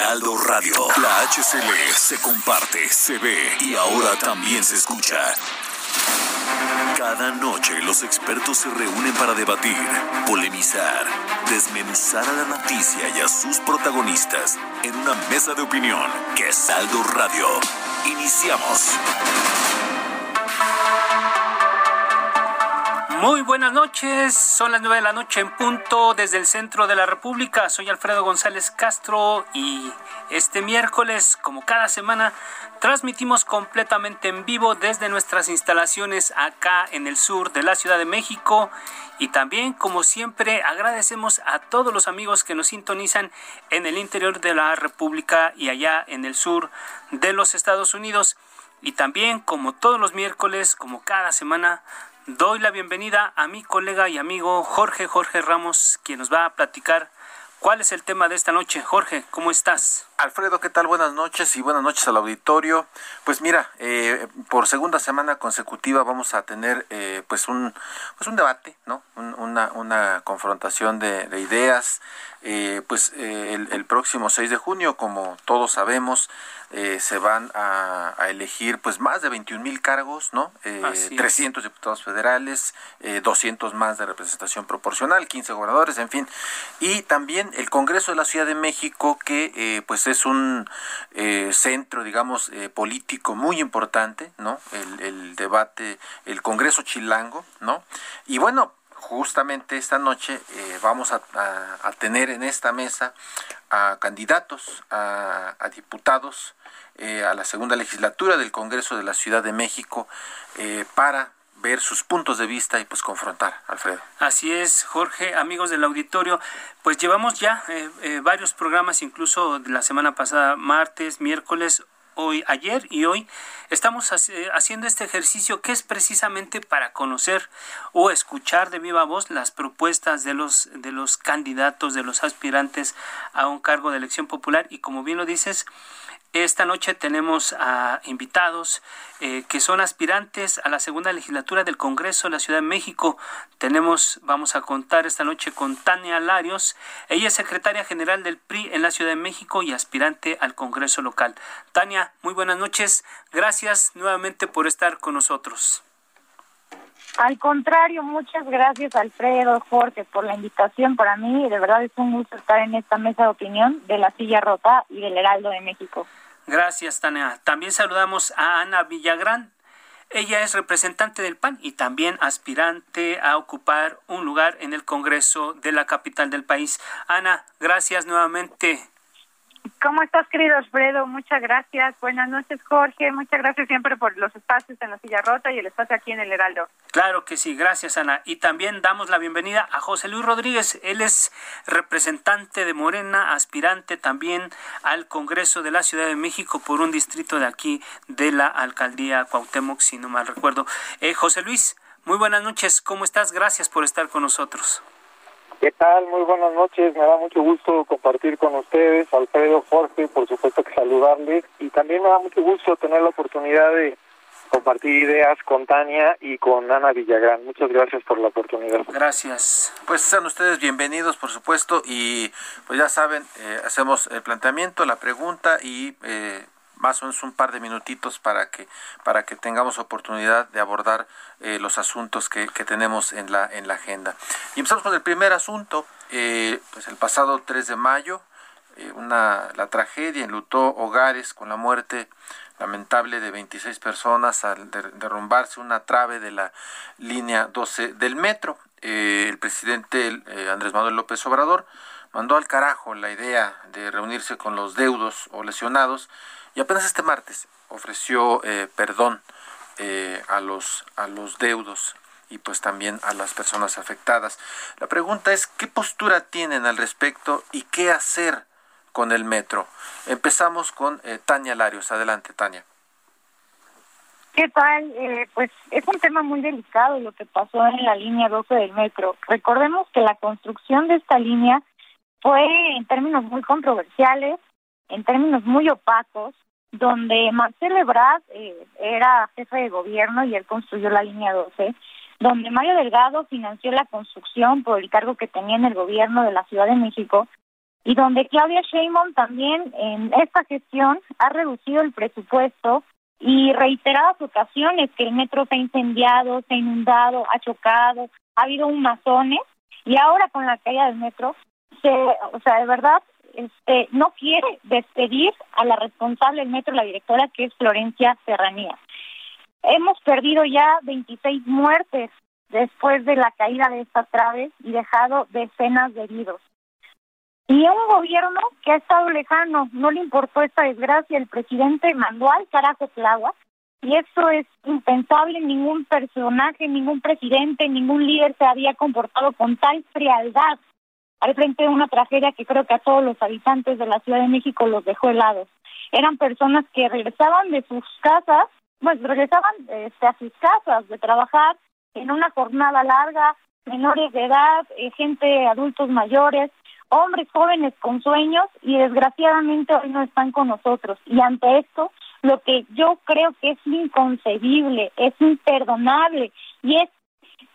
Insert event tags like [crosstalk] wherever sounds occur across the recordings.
Heraldo Radio, la HCL se comparte, se ve y ahora también se escucha. Cada noche los expertos se reúnen para debatir, polemizar, desmenuzar a la noticia y a sus protagonistas en una mesa de opinión que es Radio. Iniciamos. Muy buenas noches, son las nueve de la noche en punto desde el centro de la República. Soy Alfredo González Castro y este miércoles, como cada semana, transmitimos completamente en vivo desde nuestras instalaciones acá en el sur de la Ciudad de México y también, como siempre, agradecemos a todos los amigos que nos sintonizan en el interior de la República y allá en el sur de los Estados Unidos. Y también, como todos los miércoles, como cada semana, doy la bienvenida a mi colega y amigo Jorge Jorge Ramos, quien nos va a platicar cuál es el tema de esta noche. Jorge, ¿cómo estás? Alfredo, ¿qué tal? Buenas noches y buenas noches al auditorio. Pues mira, eh, por segunda semana consecutiva vamos a tener eh, pues un pues un debate, ¿no? una, una confrontación de, de ideas. Eh, pues el, el, próximo 6 de junio, como todos sabemos, se van a, a, elegir pues más de 21 mil cargos, ¿no? 300 diputados federales, 200 más de representación proporcional, 15 gobernadores, en fin. Y también el Congreso de la Ciudad de México que pues es un eh, centro, digamos, eh, político muy importante, ¿no? El, debate, el Congreso Chilango, ¿no? Y bueno, justamente esta noche eh, vamos a, tener en esta mesa a candidatos, a, diputados a la segunda legislatura del Congreso de la Ciudad de México para ver sus puntos de vista y pues confrontar, Alfredo. Así es, Jorge, amigos del auditorio, pues llevamos ya eh, eh, varios programas, incluso la semana pasada, martes, miércoles, hoy, ayer y hoy, estamos haciendo este ejercicio que es precisamente para conocer o escuchar de viva voz las propuestas de los, de los candidatos, de los aspirantes a un cargo de elección popular y como bien lo dices, esta noche tenemos a invitados eh, que son aspirantes a la segunda legislatura del Congreso de la Ciudad de México. Tenemos, vamos a contar esta noche con Tania Larios. Ella es secretaria general del PRI en la Ciudad de México y aspirante al Congreso local. Tania, muy buenas noches. Gracias nuevamente por estar con nosotros. Al contrario, muchas gracias Alfredo, Jorge, por la invitación. Para mí, de verdad es un gusto estar en esta mesa de opinión de la silla rota y del Heraldo de México. Gracias, Tania. También saludamos a Ana Villagrán. Ella es representante del PAN y también aspirante a ocupar un lugar en el Congreso de la capital del país. Ana, gracias nuevamente. ¿Cómo estás, querido Alfredo? Muchas gracias. Buenas noches, Jorge. Muchas gracias siempre por los espacios en la silla rota y el espacio aquí en el Heraldo. Claro que sí, gracias, Ana. Y también damos la bienvenida a José Luis Rodríguez. Él es representante de Morena, aspirante también al Congreso de la Ciudad de México por un distrito de aquí de la alcaldía Cuauhtémoc, si no mal recuerdo. Eh, José Luis, muy buenas noches. ¿Cómo estás? Gracias por estar con nosotros. ¿Qué tal? Muy buenas noches. Me da mucho gusto compartir con ustedes, Alfredo, Jorge, por supuesto que saludarles. Y también me da mucho gusto tener la oportunidad de compartir ideas con Tania y con Ana Villagrán. Muchas gracias por la oportunidad. Gracias. Pues sean ustedes bienvenidos, por supuesto, y pues ya saben, eh, hacemos el planteamiento, la pregunta y eh, más o menos un par de minutitos para que para que tengamos oportunidad de abordar eh, los asuntos que, que, tenemos en la en la agenda. Y empezamos con el primer asunto, eh, pues el pasado 3 de mayo, eh, una la tragedia enlutó hogares con la muerte lamentable de 26 personas al derrumbarse una trave de la línea 12 del metro. el presidente Andrés Manuel López Obrador mandó al carajo la idea de reunirse con los deudos o lesionados y apenas este martes ofreció eh, perdón eh, a los a los deudos y pues también a las personas afectadas. La pregunta es qué postura tienen al respecto y qué hacer con el metro. Empezamos con eh, Tania Larios. Adelante, Tania. ¿Qué tal? Eh, pues es un tema muy delicado lo que pasó en la línea 12 del metro. Recordemos que la construcción de esta línea fue en términos muy controversiales, en términos muy opacos, donde Marcelo Ebrard eh, era jefe de gobierno y él construyó la línea 12, donde Mario Delgado financió la construcción por el cargo que tenía en el gobierno de la Ciudad de México y donde Claudia Sheinbaum también en esta gestión ha reducido el presupuesto y reiteradas ocasiones que el metro se ha incendiado, se ha inundado, ha chocado, ha habido un mazones y ahora con la caída del metro se, o sea, de verdad este, no quiere despedir a la responsable del metro, la directora, que es Florencia Serranía. Hemos perdido ya 26 muertes después de la caída de estas traves y dejado decenas de heridos. Y un gobierno que ha estado lejano, no le importó esta desgracia, el presidente mandó al carajo Tláhuac, y eso es impensable, ningún personaje, ningún presidente, ningún líder se había comportado con tal frialdad al frente de una tragedia que creo que a todos los habitantes de la Ciudad de México los dejó helados. Eran personas que regresaban de sus casas, pues regresaban este, a sus casas de trabajar en una jornada larga, menores de edad, eh, gente, adultos mayores, hombres jóvenes con sueños y desgraciadamente hoy no están con nosotros. Y ante esto, lo que yo creo que es inconcebible, es imperdonable y es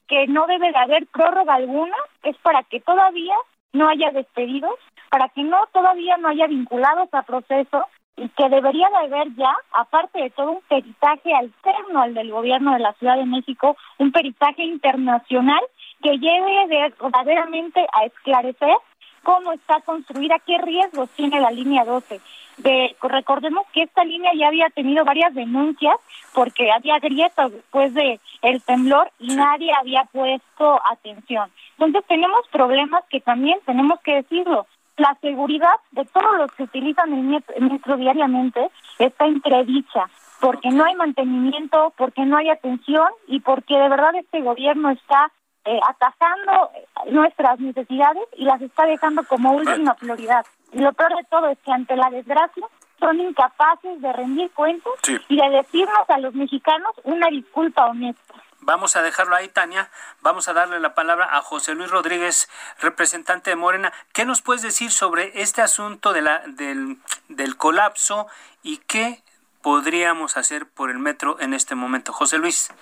que no debe de haber prórroga alguna, es para que todavía no haya despedidos, para que no todavía no haya vinculados a proceso y que debería de haber ya, aparte de todo un peritaje alterno al del gobierno de la Ciudad de México, un peritaje internacional que lleve verdaderamente a esclarecer cómo está construida, qué riesgos tiene la línea 12. De, recordemos que esta línea ya había tenido varias denuncias porque había grietas después de el temblor y nadie había puesto atención. Entonces tenemos problemas que también tenemos que decirlo. La seguridad de todos los que utilizan el metro diariamente está entredicha porque no hay mantenimiento, porque no hay atención y porque de verdad este gobierno está eh, atajando nuestras necesidades y las está dejando como última prioridad. Y lo peor de todo es que ante la desgracia son incapaces de rendir cuentos y de decirnos a los mexicanos una disculpa honesta. Vamos a dejarlo ahí, Tania. Vamos a darle la palabra a José Luis Rodríguez, representante de Morena. ¿Qué nos puedes decir sobre este asunto de la, del, del colapso y qué podríamos hacer por el metro en este momento? José Luis.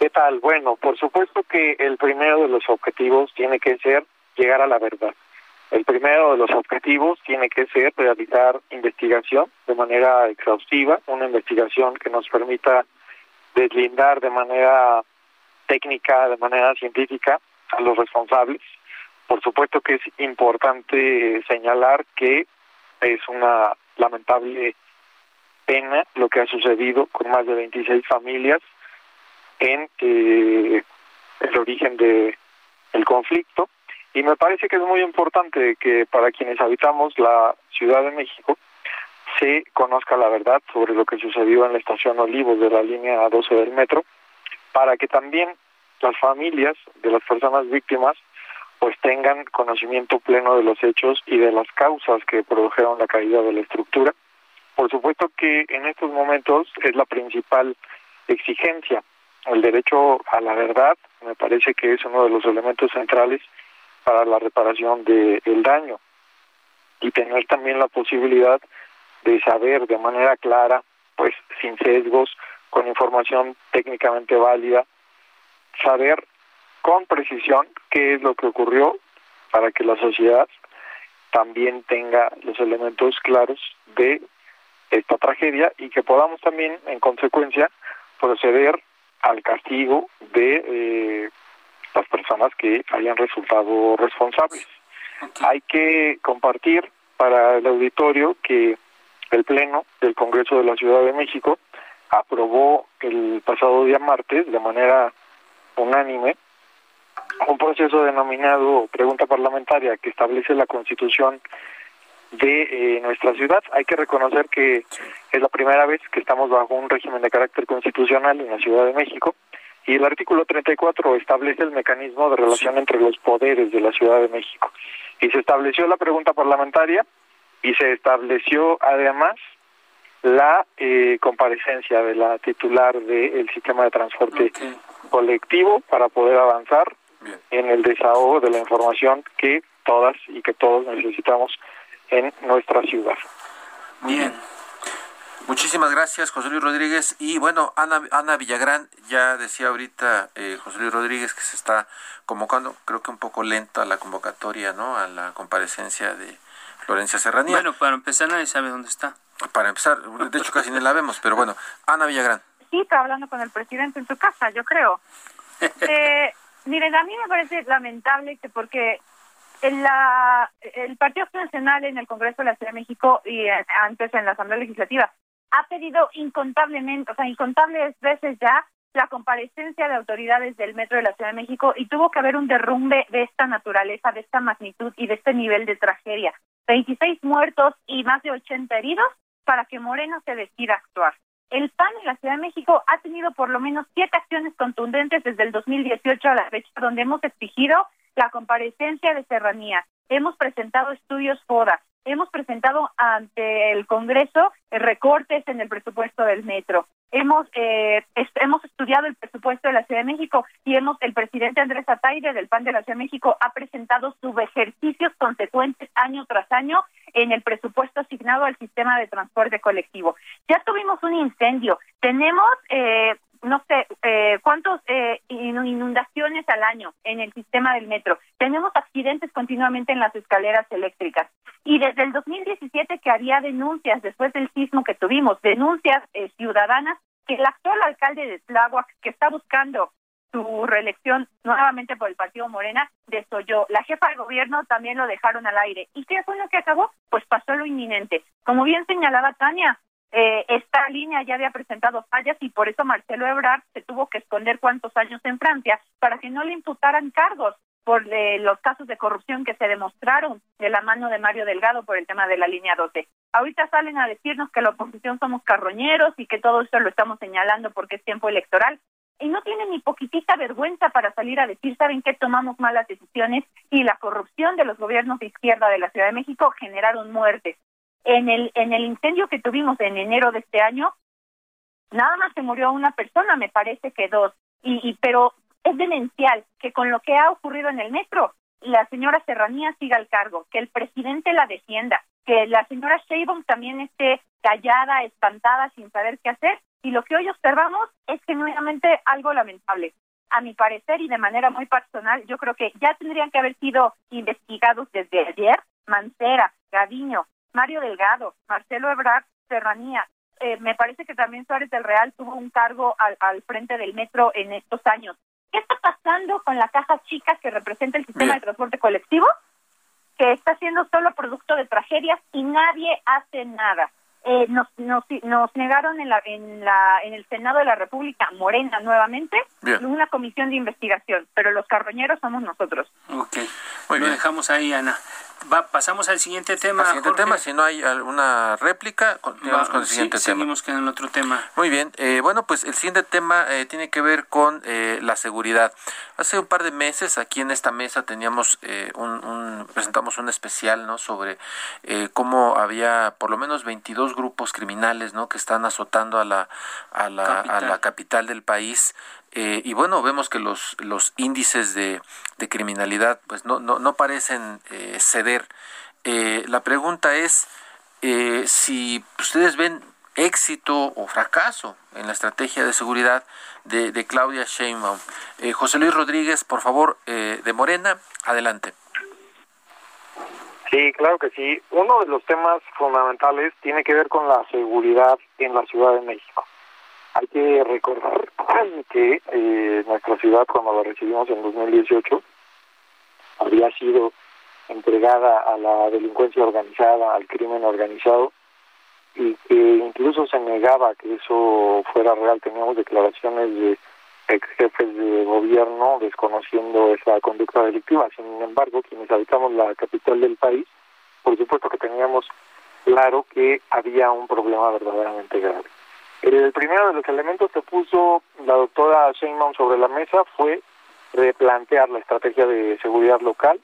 ¿Qué tal? Bueno, por supuesto que el primero de los objetivos tiene que ser llegar a la verdad. El primero de los objetivos tiene que ser realizar investigación de manera exhaustiva, una investigación que nos permita deslindar de manera técnica, de manera científica a los responsables. Por supuesto que es importante señalar que es una lamentable pena lo que ha sucedido con más de 26 familias en eh, el origen de el conflicto y me parece que es muy importante que para quienes habitamos la Ciudad de México se conozca la verdad sobre lo que sucedió en la estación Olivos de la línea 12 del metro, para que también las familias de las personas víctimas pues tengan conocimiento pleno de los hechos y de las causas que produjeron la caída de la estructura. Por supuesto que en estos momentos es la principal exigencia. El derecho a la verdad me parece que es uno de los elementos centrales para la reparación del daño. Y tener también la posibilidad de saber de manera clara, pues sin sesgos, con información técnicamente válida, saber con precisión qué es lo que ocurrió para que la sociedad también tenga los elementos claros de esta tragedia y que podamos también, en consecuencia, proceder al castigo de eh, las personas que hayan resultado responsables. Hay que compartir para el auditorio que el Pleno del Congreso de la Ciudad de México aprobó el pasado día martes de manera unánime un proceso denominado pregunta parlamentaria que establece la constitución de eh, nuestra ciudad. Hay que reconocer que es la primera vez que estamos bajo un régimen de carácter constitucional en la Ciudad de México y el artículo 34 establece el mecanismo de relación entre los poderes de la Ciudad de México. Y se estableció la pregunta parlamentaria y se estableció además la eh, comparecencia de la titular del sistema de transporte colectivo para poder avanzar en el desahogo de la información que todas y que todos necesitamos en nuestra ciudad. Bien. Muchísimas gracias, José Luis Rodríguez. Y bueno, Ana, Ana Villagrán ya decía ahorita, eh, José Luis Rodríguez, que se está convocando, creo que un poco lenta la convocatoria, ¿no? A la comparecencia de Florencia Serranía. Bueno, para empezar, nadie sabe dónde está. Para empezar, de hecho casi ni la vemos, pero bueno, Ana Villagrán. Sí, está hablando con el presidente en su casa, yo creo. [laughs] eh, miren, a mí me parece lamentable que porque en la, el Partido Nacional en el Congreso de la Ciudad de México y eh, antes en la Asamblea Legislativa ha pedido incontablemente, o sea, incontables veces ya la comparecencia de autoridades del Metro de la Ciudad de México y tuvo que haber un derrumbe de esta naturaleza, de esta magnitud y de este nivel de tragedia. 26 muertos y más de 80 heridos para que Moreno se decida actuar. El PAN en la Ciudad de México ha tenido por lo menos siete acciones contundentes desde el 2018 a la fecha, donde hemos exigido la comparecencia de Serranía, hemos presentado estudios FODA, hemos presentado ante el Congreso recortes en el presupuesto del metro. Hemos eh, hemos estudiado el presupuesto de la Ciudad de México y hemos el presidente Andrés Ataide del PAN de la Ciudad de México ha presentado subejercicios consecuentes año tras año en el presupuesto asignado al sistema de transporte colectivo. Ya tuvimos un incendio, tenemos eh, no sé, eh, cuántos eh, inundaciones al año en el sistema del metro. Tenemos accidentes continuamente en las escaleras eléctricas. Y desde el 2017 que había denuncias después del sismo que tuvimos, denuncias eh, ciudadanas que el actual alcalde de Tláhuac, que está buscando su reelección nuevamente por el Partido Morena, desoyó. La jefa de gobierno también lo dejaron al aire. ¿Y qué fue lo que acabó? Pues pasó lo inminente. Como bien señalaba Tania, eh, esta línea ya había presentado fallas y por eso Marcelo Ebrard se tuvo que esconder cuántos años en Francia para que no le imputaran cargos por eh, los casos de corrupción que se demostraron de la mano de Mario Delgado por el tema de la línea 12. Ahorita salen a decirnos que la oposición somos carroñeros y que todo esto lo estamos señalando porque es tiempo electoral y no tienen ni poquitita vergüenza para salir a decir, saben que tomamos malas decisiones y la corrupción de los gobiernos de izquierda de la Ciudad de México generaron muertes. En el, en el incendio que tuvimos en enero de este año, nada más se murió una persona, me parece que dos, y, y pero es demencial que con lo que ha ocurrido en el metro, la señora Serranía siga al cargo, que el presidente la defienda, que la señora Sheinbaum también esté callada, espantada, sin saber qué hacer, y lo que hoy observamos es genuinamente algo lamentable. A mi parecer y de manera muy personal, yo creo que ya tendrían que haber sido investigados desde ayer Mancera, Gaviño, Mario Delgado, Marcelo Ebrard, Serranía. Eh, me parece que también Suárez del Real tuvo un cargo al, al, frente del metro en estos años. ¿Qué está pasando con la caja chica que representa el sistema de transporte colectivo? Que está siendo solo producto de tragedias y nadie hace nada. Eh, nos, nos, nos negaron en la, en la en el Senado de la República Morena nuevamente Bien. una comisión de investigación, pero los carroñeros somos nosotros. Ok, Muy lo bien. dejamos ahí, Ana. Va, pasamos al siguiente tema. Al siguiente Jorge. tema, si no hay alguna réplica, continuamos Va, con el sí, siguiente tema. Seguimos con el otro tema. Muy bien, eh, bueno, pues el siguiente tema eh, tiene que ver con eh, la seguridad. Hace un par de meses aquí en esta mesa teníamos eh, un, un- presentamos un especial, ¿no? Sobre eh, cómo había por lo menos 22 grupos criminales, ¿no? Que están azotando a la a la, a la capital del país. Eh, y bueno, vemos que los, los índices de, de criminalidad pues no, no, no parecen eh, ceder. Eh, la pregunta es eh, si ustedes ven éxito o fracaso en la estrategia de seguridad de, de Claudia Sheinbaum. Eh, José Luis Rodríguez, por favor, eh, de Morena, adelante. Sí, claro que sí. Uno de los temas fundamentales tiene que ver con la seguridad en la Ciudad de México. Hay que recordar que eh, nuestra ciudad, cuando la recibimos en 2018, había sido entregada a la delincuencia organizada, al crimen organizado, y que incluso se negaba que eso fuera real. Teníamos declaraciones de ex jefes de gobierno desconociendo esa conducta delictiva. Sin embargo, quienes habitamos la capital del país, por supuesto que teníamos claro que había un problema verdaderamente grave. El primero de los elementos que puso la doctora Sheinbaum sobre la mesa fue replantear la estrategia de seguridad local,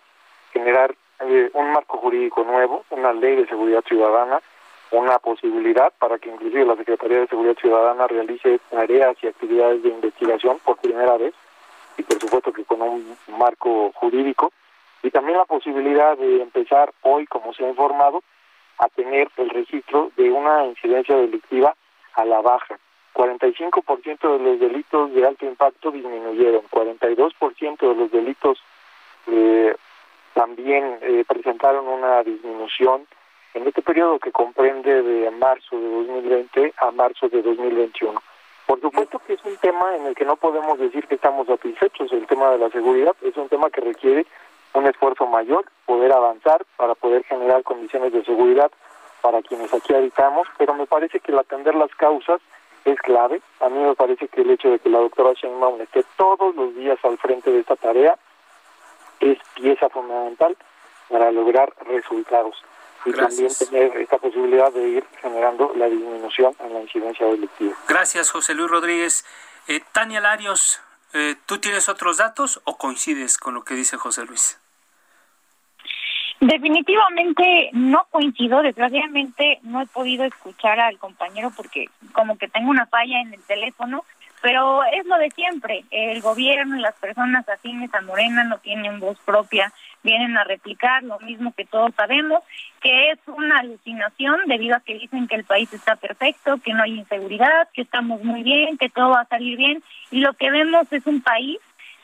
generar eh, un marco jurídico nuevo, una ley de seguridad ciudadana una posibilidad para que inclusive la Secretaría de Seguridad Ciudadana realice tareas y actividades de investigación por primera vez y por supuesto que con un marco jurídico y también la posibilidad de empezar hoy, como se ha informado, a tener el registro de una incidencia delictiva a la baja. 45% de los delitos de alto impacto disminuyeron, 42% de los delitos eh, también eh, presentaron una disminución en este periodo que comprende de marzo de 2020 a marzo de 2021. Por supuesto que es un tema en el que no podemos decir que estamos satisfechos. El tema de la seguridad es un tema que requiere un esfuerzo mayor, poder avanzar para poder generar condiciones de seguridad para quienes aquí habitamos, pero me parece que el atender las causas es clave. A mí me parece que el hecho de que la doctora Sheinbaum esté todos los días al frente de esta tarea es pieza fundamental para lograr resultados y también tener esta posibilidad de ir generando la disminución en la incidencia delictiva. Gracias, José Luis Rodríguez. Eh, Tania Larios, eh, ¿tú tienes otros datos o coincides con lo que dice José Luis? Definitivamente no coincido, desgraciadamente no he podido escuchar al compañero porque como que tengo una falla en el teléfono, pero es lo de siempre, el gobierno y las personas afines a Morena no tienen voz propia, vienen a replicar lo mismo que todos sabemos, que es una alucinación debido a que dicen que el país está perfecto, que no hay inseguridad, que estamos muy bien, que todo va a salir bien, y lo que vemos es un país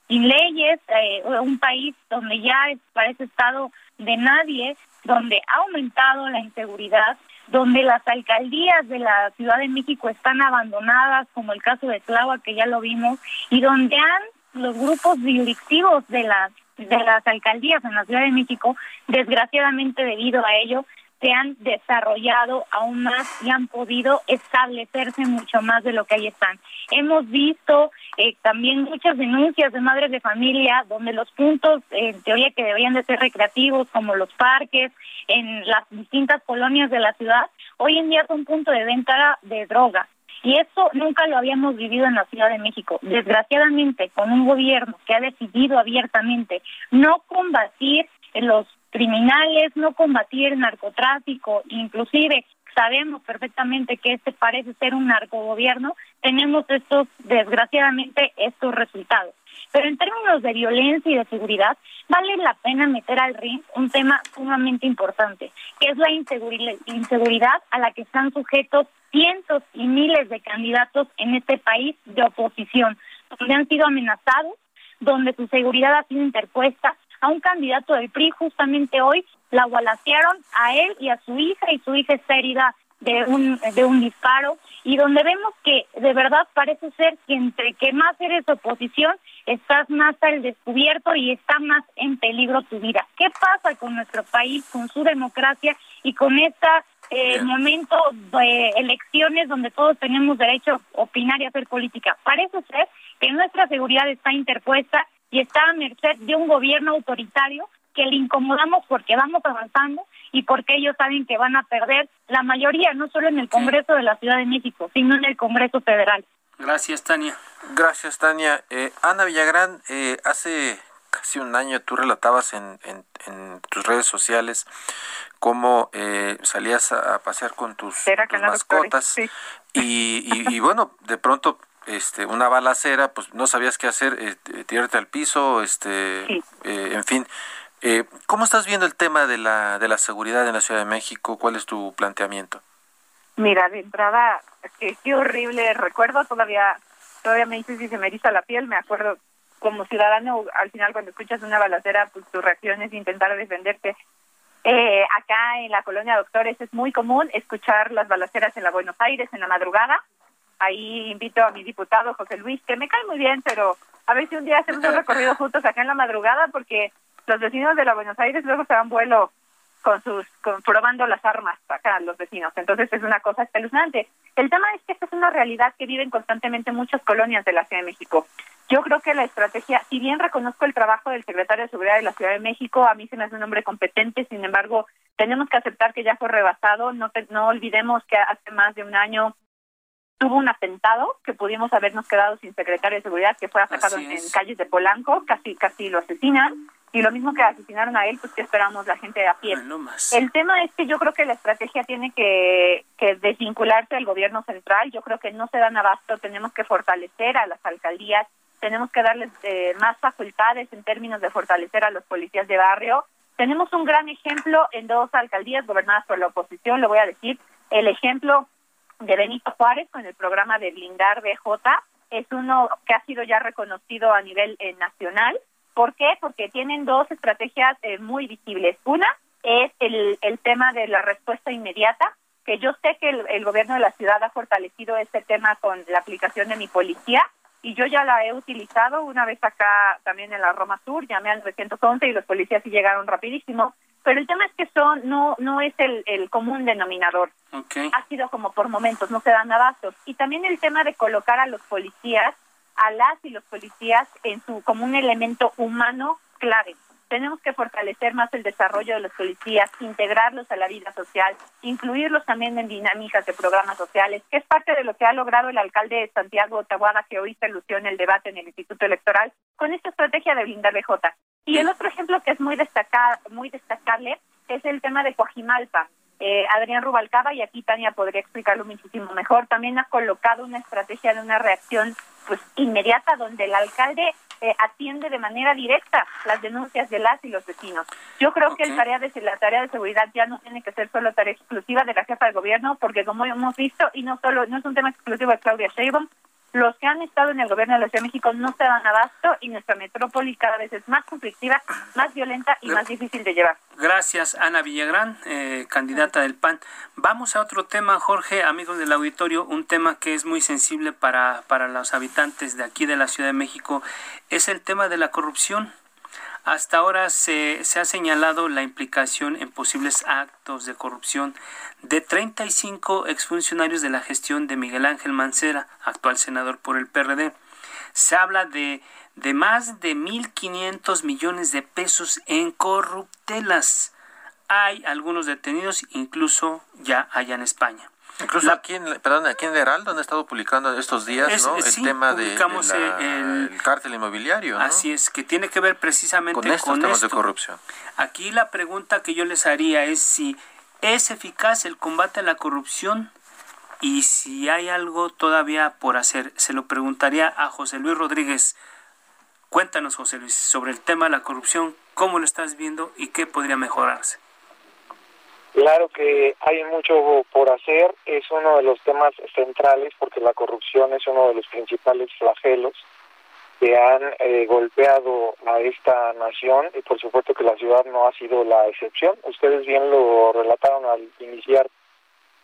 sin leyes, eh, un país donde ya parece estado de nadie, donde ha aumentado la inseguridad, donde las alcaldías de la Ciudad de México están abandonadas, como el caso de Tláhuac, que ya lo vimos, y donde han los grupos directivos de las de las alcaldías en la Ciudad de México, desgraciadamente debido a ello, se han desarrollado aún más y han podido establecerse mucho más de lo que ahí están. Hemos visto eh, también muchas denuncias de madres de familia donde los puntos en teoría que deberían de ser recreativos como los parques en las distintas colonias de la ciudad hoy en día son punto de venta de droga y eso nunca lo habíamos vivido en la Ciudad de México. Desgraciadamente, con un gobierno que ha decidido abiertamente no combatir los criminales, no combatir el narcotráfico, inclusive sabemos perfectamente que este parece ser un narcogobierno, tenemos estos, desgraciadamente, estos resultados. Pero en términos de violencia y de seguridad, vale la pena meter al ring un tema sumamente importante, que es la inseguridad a la que están sujetos cientos y miles de candidatos en este país de oposición, donde han sido amenazados, donde su seguridad ha sido interpuesta, a un candidato del PRI justamente hoy la balacearon a él y a su hija y su hija está herida de un de un disparo y donde vemos que de verdad parece ser que entre que más eres oposición estás más al descubierto y está más en peligro tu vida. ¿Qué pasa con nuestro país, con su democracia y con este momento de elecciones donde todos tenemos derecho a opinar y hacer política? Parece ser que nuestra seguridad está interpuesta y está a merced de un gobierno autoritario que le incomodamos porque vamos avanzando y porque ellos saben que van a perder la mayoría, no solo en el Congreso de la Ciudad de México, sino en el Congreso Federal. Gracias, Tania. Gracias, Tania. Eh, Ana Villagrán, eh, hace casi un año tú relatabas en, en, tus redes sociales cómo eh, salías a pasear con tus, mascotas y, y bueno, de pronto este una balacera, pues no sabías qué hacer, eh, tirarte al piso, este, eh, en fin. Eh, ¿Cómo estás viendo el tema de la, de la seguridad en la Ciudad de México? ¿Cuál es tu planteamiento? Mira, de entrada, qué, qué horrible recuerdo, todavía todavía me dices si se me eriza la piel, me acuerdo como ciudadano, al final cuando escuchas una balacera, pues tu reacción es intentar defenderte. Eh, acá en la colonia Doctores es muy común escuchar las balaceras en la Buenos Aires en la madrugada, Ahí invito a mi diputado José Luis, que me cae muy bien, pero a ver si un día hacemos un recorrido juntos acá en la madrugada, porque los vecinos de la Buenos Aires luego se dan vuelo con sus con, probando las armas acá los vecinos. Entonces es una cosa espeluznante. El tema es que esta es una realidad que viven constantemente muchas colonias de la Ciudad de México. Yo creo que la estrategia, si bien reconozco el trabajo del secretario de Seguridad de la Ciudad de México, a mí se me hace un hombre competente, sin embargo, tenemos que aceptar que ya fue rebasado. No, no olvidemos que hace más de un año tuvo un atentado que pudimos habernos quedado sin secretario de seguridad que fue atacado en, calles de Polanco, casi casi lo asesinan y lo mismo que asesinaron a él, pues que esperamos la gente de a pie. el tema es que yo creo que la estrategia tiene que, que desvincularse del gobierno central, yo creo que no se dan abasto, tenemos que fortalecer a las alcaldías, tenemos que darles eh, más facultades en términos de fortalecer a los policías de barrio. Tenemos un gran ejemplo en dos alcaldías gobernadas por la oposición, lo voy a decir, el ejemplo de Benito Juárez con el programa de blindar BJ es uno que ha sido ya reconocido a nivel eh, nacional ¿Por qué? Porque tienen dos estrategias eh, muy visibles. Una es el, el tema de la respuesta inmediata, que yo sé que el, gobierno de la ciudad ha fortalecido este tema con la aplicación de mi policía y yo ya la he utilizado una vez acá también en la Roma Sur, llamé al 911 y los policías sí llegaron rapidísimo, pero el tema es que son no no es el, el común denominador. Ha sido como por momentos, no se dan abastos. Y también el tema de colocar a los policías a las y los policías en su como un elemento humano clave. Tenemos que fortalecer más el desarrollo de los policías, integrarlos a la vida social, incluirlos también en dinámicas de programas sociales, que es parte de lo que ha logrado el alcalde de Santiago Tahuada, que hoy se lució en el debate en el Instituto Electoral, con esta estrategia de blindar BJ. Y el otro ejemplo que es muy, destacar, muy destacable es el tema de Coajimalpa. Eh, Adrián Rubalcaba, y aquí Tania podría explicarlo muchísimo mejor, también ha colocado una estrategia de una reacción pues inmediata donde el alcalde eh, atiende de manera directa las denuncias de las y los vecinos. Yo creo que el tarea de, la tarea de seguridad ya no tiene que ser solo tarea exclusiva de la jefa de gobierno, porque como hemos visto, y no solo no es un tema exclusivo de Claudia Sheinbaum, los que han estado en el gobierno de la Ciudad de México no se dan abasto y nuestra metrópoli cada vez es más conflictiva, más violenta y más difícil de llevar. Gracias, Ana Villagrán, eh, candidata del PAN. Vamos a otro tema, Jorge, amigos del auditorio, un tema que es muy sensible para, para los habitantes de aquí de la Ciudad de México, es el tema de la corrupción. Hasta ahora se, se, ha señalado la implicación en posibles actos de corrupción de 35 exfuncionarios de la gestión de Miguel Ángel Mancera, actual senador por el PRD. Se habla de, de más de 1.500 millones de pesos en corruptelas. Hay algunos detenidos, incluso ya allá en España. Incluso aquí, en, perdón, aquí en Heraldo han estado publicando estos días ¿no? el tema de, el, cártel inmobiliario. Así es, que tiene que ver precisamente con, estos temas de corrupción. Aquí la pregunta que yo les haría es si es eficaz el combate a la corrupción y si hay algo todavía por hacer. Se lo preguntaría a José Luis Rodríguez. Cuéntanos, José Luis, sobre el tema de la corrupción, cómo lo estás viendo y qué podría mejorarse. Claro que hay mucho por hacer, es uno de los temas centrales porque la corrupción es uno de los principales flagelos que han eh, golpeado a esta nación y por supuesto que la ciudad no ha sido la excepción. Ustedes bien lo relataron al iniciar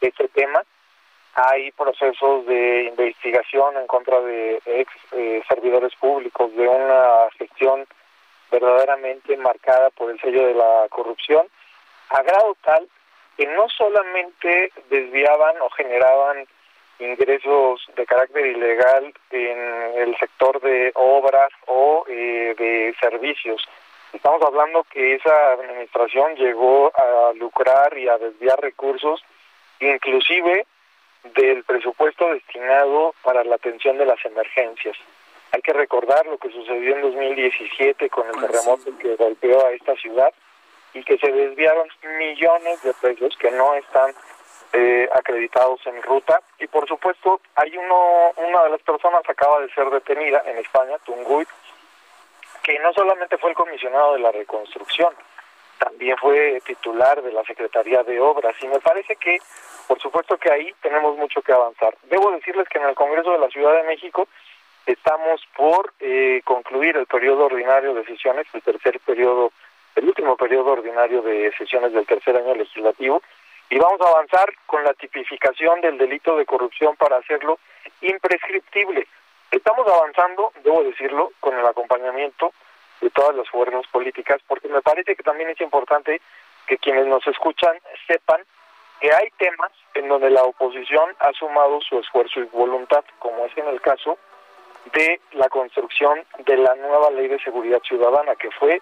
este tema. Hay procesos de investigación en contra de ex eh, servidores públicos de una gestión verdaderamente marcada por el sello de la corrupción, a grado tal que no solamente desviaban o generaban ingresos de carácter ilegal en el sector de obras o eh, de servicios. Estamos hablando que esa administración llegó a lucrar y a desviar recursos, inclusive del presupuesto destinado para la atención de las emergencias. Hay que recordar lo que sucedió en 2017 con el pues terremoto que golpeó a esta ciudad y que se desviaron millones de pesos que no están eh, acreditados en ruta. Y por supuesto hay uno una de las personas acaba de ser detenida en España Tunguy que no solamente fue el comisionado de la reconstrucción también fue titular de la Secretaría de Obras. Y me parece que por supuesto que ahí tenemos mucho que avanzar. Debo decirles que en el Congreso de la Ciudad de México estamos por eh, concluir el periodo ordinario de sesiones el tercer periodo el último periodo ordinario de sesiones del tercer año legislativo y vamos a avanzar con la tipificación del delito de corrupción para hacerlo imprescriptible. Estamos avanzando, debo decirlo, con el acompañamiento de todas las fuerzas políticas, porque me parece que también es importante que quienes nos escuchan sepan que hay temas en donde la oposición ha sumado su esfuerzo y voluntad, como es en el caso de la construcción de la nueva ley de seguridad ciudadana, que fue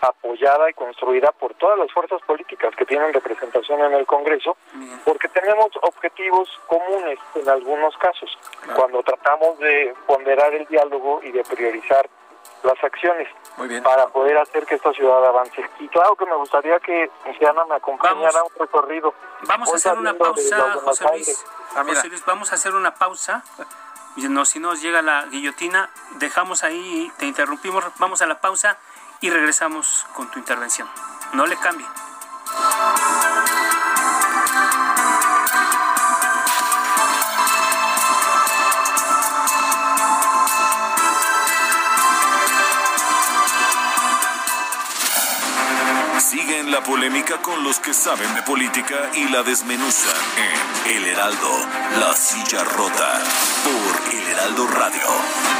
apoyada y construida por todas las fuerzas políticas que tienen representación en el Congreso, porque tenemos objetivos comunes en algunos casos, cuando tratamos de ponderar el diálogo y de priorizar las acciones para poder hacer que esta ciudad avance. Y claro que me gustaría que Ana me acompañara a un recorrido. Vamos a hacer una pausa, José Luis. Ah, José Luis, vamos a hacer una pausa. No, si nos llega la guillotina, dejamos ahí, te interrumpimos, vamos a la pausa y regresamos con tu intervención. No le cambie. Sigue en la polémica con los que saben de política y la desmenuzan en El Heraldo, La Silla Rota, por El Heraldo Radio.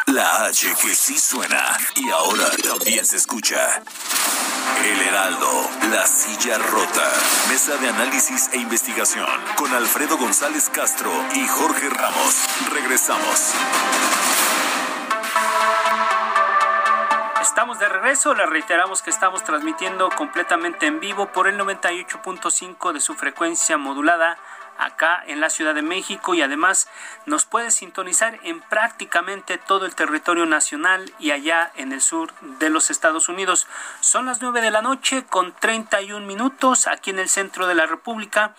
la H que sí suena y ahora también se escucha. El Heraldo, la silla rota. Mesa de análisis e investigación con Alfredo González Castro y Jorge Ramos. Regresamos. Estamos de regreso, le reiteramos que estamos transmitiendo completamente en vivo por el 98.5 de su frecuencia modulada acá en la Ciudad de México y además nos puede sintonizar en prácticamente todo el territorio nacional y allá en el sur de los Estados Unidos. Son las 9 de la noche con 31 minutos aquí en el centro de la República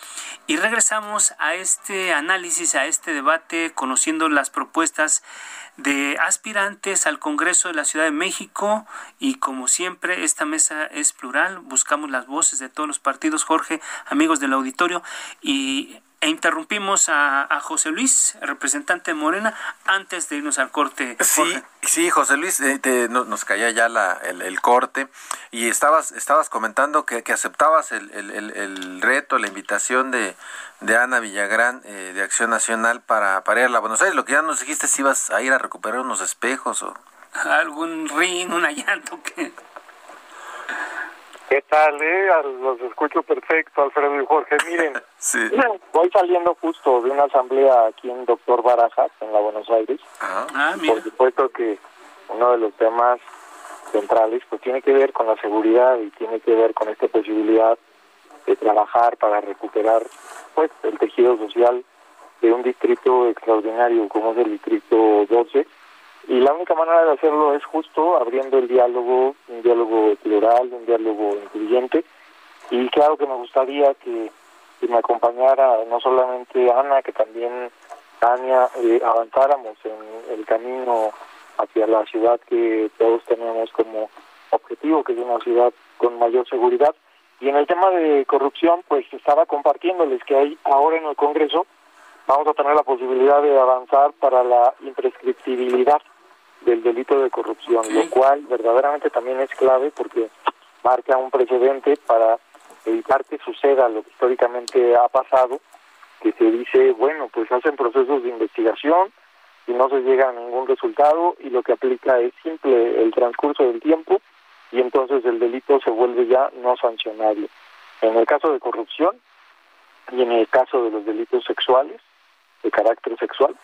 y regresamos a este análisis, a este debate, conociendo las propuestas de aspirantes al Congreso de la Ciudad de México y como siempre esta mesa es plural, buscamos las voces de todos los partidos, Jorge, amigos del auditorio y e interrumpimos a, José Luis, representante de Morena, antes de irnos al corte. Sí, sí, José Luis, eh, nos caía ya el, corte y estabas, estabas comentando que, aceptabas el, reto, la invitación de, Ana Villagrán eh, de Acción Nacional para, para ir a la Buenos Aires. Lo que ya nos dijiste si ibas a ir a recuperar unos espejos o... Algún ring, una [laughs] llanto que... ¿Qué tal? Eh? Los escucho perfecto, Alfredo y Jorge. Miren, [laughs] voy saliendo justo de una asamblea aquí en Doctor Barajas, en la Buenos Aires. Ah, Por supuesto que uno de los temas centrales pues tiene que ver con la seguridad y tiene que ver con esta posibilidad de trabajar para recuperar pues el tejido social de un distrito extraordinario como es el distrito 12 y la única manera de hacerlo es justo abriendo el diálogo, un diálogo plural, un diálogo incluyente. Y claro que me gustaría que, me acompañara no solamente Ana, que también Tania, eh, avanzáramos en el camino hacia la ciudad que todos tenemos como objetivo, que es una ciudad con mayor seguridad. Y en el tema de corrupción, pues estaba compartiéndoles que hay ahora en el Congreso vamos a tener la posibilidad de avanzar para la imprescriptibilidad del delito de corrupción, lo cual verdaderamente también es clave porque marca un precedente para evitar que suceda lo que históricamente ha pasado, que se dice, bueno, pues hacen procesos de investigación y no se llega a ningún resultado y lo que aplica es simple el transcurso del tiempo y entonces el delito se vuelve ya no sancionable. En el caso de corrupción y en el caso de los delitos sexuales, de carácter sexual,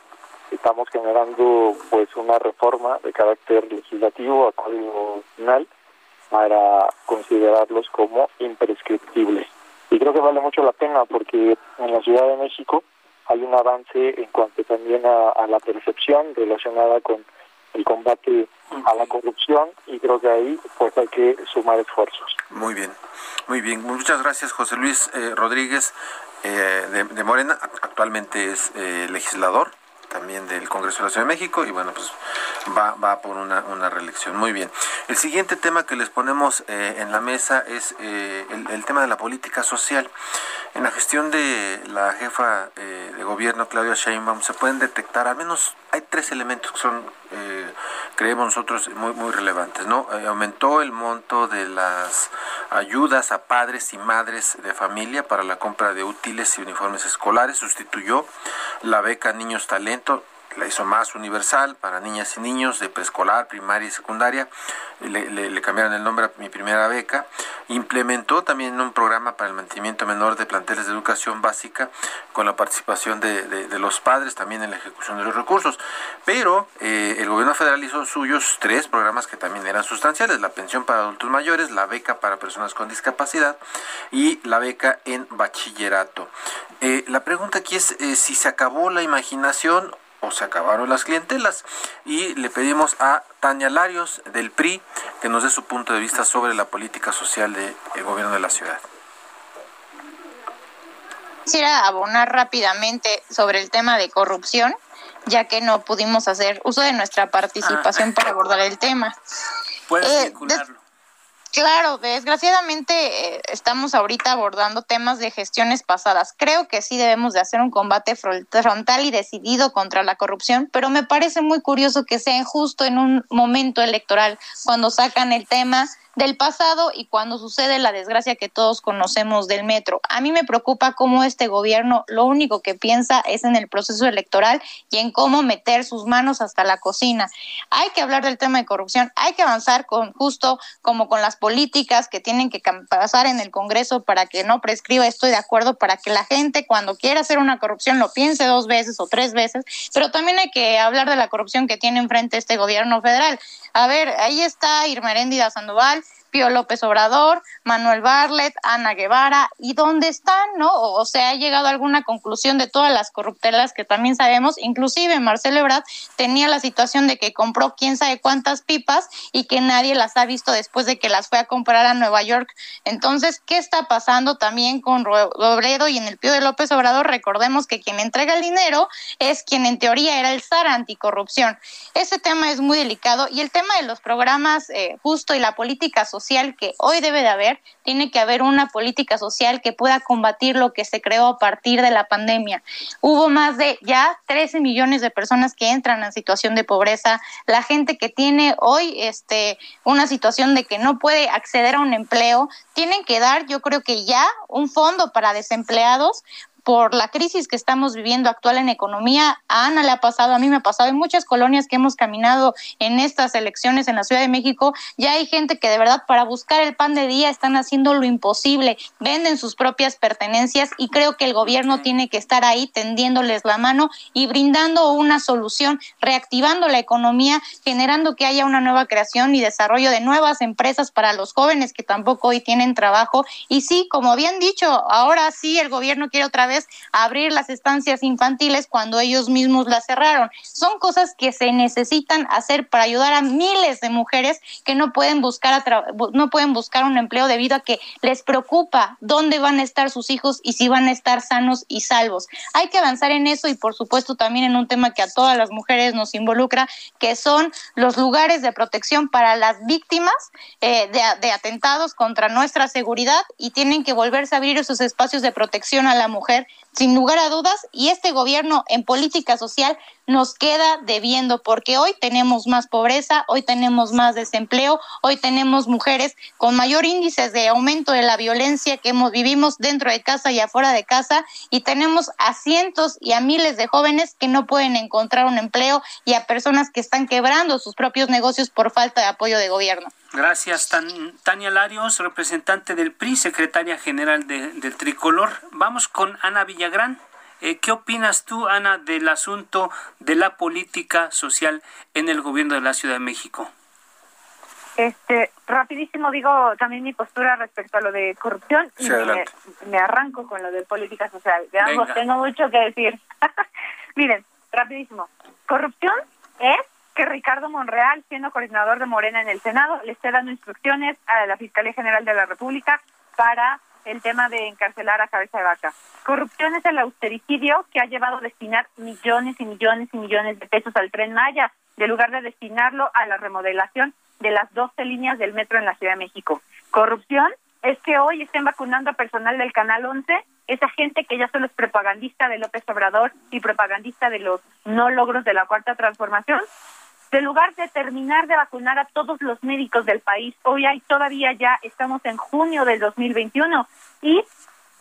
estamos generando pues una reforma de carácter legislativo a código penal para considerarlos como imprescriptibles. Y creo que vale mucho la pena porque en la Ciudad de México hay un avance en cuanto también a, la percepción relacionada con el combate a la corrupción y creo que ahí pues hay que sumar esfuerzos. Muy bien, muy bien. Muchas gracias José Luis eh, Rodríguez eh, de, Morena, actualmente es eh, legislador también del Congreso de la Ciudad de México y bueno, pues va, va por una, una reelección. Muy bien. El siguiente tema que les ponemos eh, en la mesa es eh, el, tema de la política social. En la gestión de la jefa eh, de gobierno, Claudia Sheinbaum, se pueden detectar, al menos hay tres elementos que son creemos nosotros muy muy relevantes, ¿no? Eh, aumentó el monto de las ayudas a padres y madres de familia para la compra de útiles y uniformes escolares, sustituyó la beca Niños Talento la hizo más universal para niñas y niños de preescolar, primaria y secundaria. Le, cambiaron el nombre a mi primera beca. Implementó también un programa para el mantenimiento menor de planteles de educación básica con la participación de, los padres también en la ejecución de los recursos. Pero eh, el gobierno federal hizo suyos tres programas que también eran sustanciales. La pensión para adultos mayores, la beca para personas con discapacidad y la beca en bachillerato. Eh, la pregunta aquí es eh, si se acabó la imaginación o se acabaron las clientelas. Y le pedimos a Tania Larios del PRI que nos dé su punto de vista sobre la política social del gobierno de la ciudad. Quisiera abonar rápidamente sobre el tema de corrupción, ya que no pudimos hacer uso de nuestra participación ah. para abordar el tema. [laughs] Puedes eh, Claro, desgraciadamente eh, estamos ahorita abordando temas de gestiones pasadas. Creo que sí debemos de hacer un combate frontal y decidido contra la corrupción, pero me parece muy curioso que sea justo en un momento electoral cuando sacan el tema del pasado y cuando sucede la desgracia que todos conocemos del metro. A mí me preocupa cómo este gobierno lo único que piensa es en el proceso electoral y en cómo meter sus manos hasta la cocina. Hay que hablar del tema de corrupción, hay que avanzar con justo como con las políticas que tienen que pasar en el Congreso para que no prescriba, estoy de acuerdo, para que la gente cuando quiera hacer una corrupción lo piense dos veces o tres veces, pero también hay que hablar de la corrupción que tiene enfrente este gobierno federal. A ver, ahí está Irma Heréndida Sandoval, Peace. Pío López Obrador, Manuel Barlet, Ana Guevara, ¿y dónde están? ¿No? O se ha llegado a alguna conclusión de todas las corruptelas que también sabemos, inclusive Marcelo Ebrard tenía la situación de que compró quién sabe cuántas pipas y que nadie las ha visto después de que las fue a comprar a Nueva York. Entonces, ¿qué está pasando también con Robredo y en el Pío de López Obrador? Recordemos que quien entrega el dinero es quien en teoría era el zar anticorrupción. Ese tema es muy delicado y el tema de los programas eh, justo y la política social social que hoy debe de haber, tiene que haber una política social que pueda combatir lo que se creó a partir de la pandemia. Hubo más de ya 13 millones de personas que entran en situación de pobreza, la gente que tiene hoy este una situación de que no puede acceder a un empleo, tienen que dar, yo creo que ya un fondo para desempleados por la crisis que estamos viviendo actual en economía. A Ana le ha pasado, a mí me ha pasado, en muchas colonias que hemos caminado en estas elecciones en la Ciudad de México, ya hay gente que de verdad para buscar el pan de día están haciendo lo imposible, venden sus propias pertenencias y creo que el gobierno tiene que estar ahí tendiéndoles la mano y brindando una solución, reactivando la economía, generando que haya una nueva creación y desarrollo de nuevas empresas para los jóvenes que tampoco hoy tienen trabajo. Y sí, como habían dicho, ahora sí el gobierno quiere otra vez abrir las estancias infantiles cuando ellos mismos las cerraron. Son cosas que se necesitan hacer para ayudar a miles de mujeres que no pueden buscar no pueden buscar un empleo debido a que les preocupa dónde van a estar sus hijos y si van a estar sanos y salvos. Hay que avanzar en eso y por supuesto también en un tema que a todas las mujeres nos involucra, que son los lugares de protección para las víctimas eh, de, de atentados contra nuestra seguridad y tienen que volverse a abrir esos espacios de protección a la mujer sin lugar a dudas, y este gobierno en política social nos queda debiendo porque hoy tenemos más pobreza, hoy tenemos más desempleo, hoy tenemos mujeres con mayor índice de aumento de la violencia que hemos, vivimos dentro de casa y afuera de casa y tenemos a cientos y a miles de jóvenes que no pueden encontrar un empleo y a personas que están quebrando sus propios negocios por falta de apoyo de gobierno. Gracias, Tania Larios, representante del PRI, secretaria general del Tricolor. Vamos con Ana Villagrán. Eh, ¿Qué opinas tú, Ana, del asunto de la política social en el gobierno de la Ciudad de México? Este, rapidísimo digo también mi postura respecto a lo de corrupción y me, arranco con lo de política social. Veamos, tengo mucho que decir. [laughs] Miren, rapidísimo. Corrupción es que Ricardo Monreal, siendo coordinador de Morena en el Senado, le esté dando instrucciones a la Fiscalía General de la República para el tema de encarcelar a cabeza de vaca. Corrupción es el austericidio que ha llevado a destinar millones y millones y millones de pesos al tren Maya, de lugar de destinarlo a la remodelación de las 12 líneas del metro en la Ciudad de México. Corrupción es que hoy estén vacunando a personal del Canal 11, esa gente que ya solo es propagandista de López Obrador y propagandista de los no logros de la Cuarta Transformación. De lugar de terminar de vacunar a todos los médicos del país, hoy hay todavía ya estamos en junio del 2021 y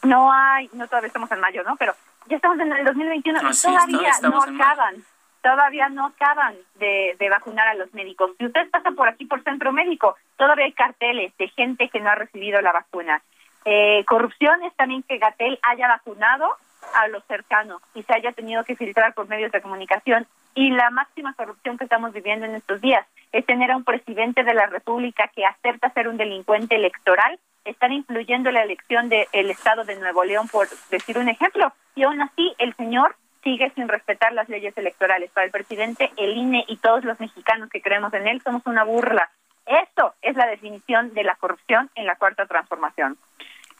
no hay, no todavía estamos en mayo, ¿no? Pero ya estamos en el 2021 y todavía no acaban, todavía no acaban de, de vacunar a los médicos. Si usted pasa por aquí por centro médico, todavía hay carteles de gente que no ha recibido la vacuna. Eh, corrupción es también que Gatel haya vacunado a los cercanos y se haya tenido que filtrar por medios de comunicación. Y la máxima corrupción que estamos viviendo en estos días es tener a un presidente de la República que acepta ser un delincuente electoral, están influyendo la elección del Estado de Nuevo León, por decir un ejemplo, y aún así el señor sigue sin respetar las leyes electorales. Para el presidente, el INE y todos los mexicanos que creemos en él somos una burla. Esto es la definición de la corrupción en la cuarta transformación.